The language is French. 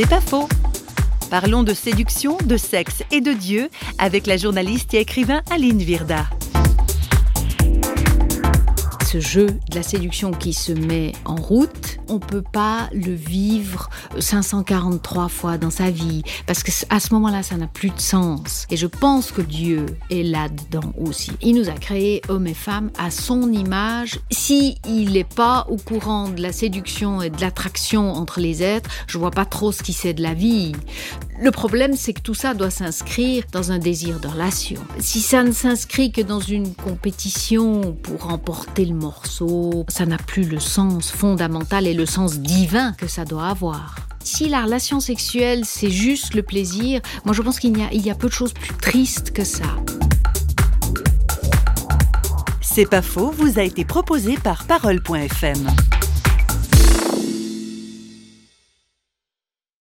C'est pas faux. Parlons de séduction, de sexe et de Dieu avec la journaliste et écrivain Aline Virda ce jeu de la séduction qui se met en route, on peut pas le vivre 543 fois dans sa vie parce que à ce moment-là, ça n'a plus de sens. Et je pense que Dieu est là-dedans aussi. Il nous a créés hommes et femmes à son image. Si il n'est pas au courant de la séduction et de l'attraction entre les êtres, je vois pas trop ce qu'il sait de la vie. Le problème, c'est que tout ça doit s'inscrire dans un désir de relation. Si ça ne s'inscrit que dans une compétition pour remporter le morceau, ça n'a plus le sens fondamental et le sens divin que ça doit avoir. Si la relation sexuelle, c'est juste le plaisir, moi je pense qu'il y, a, il y a peu de choses plus tristes que ça. C'est pas faux, vous a été proposé par Parole.fm.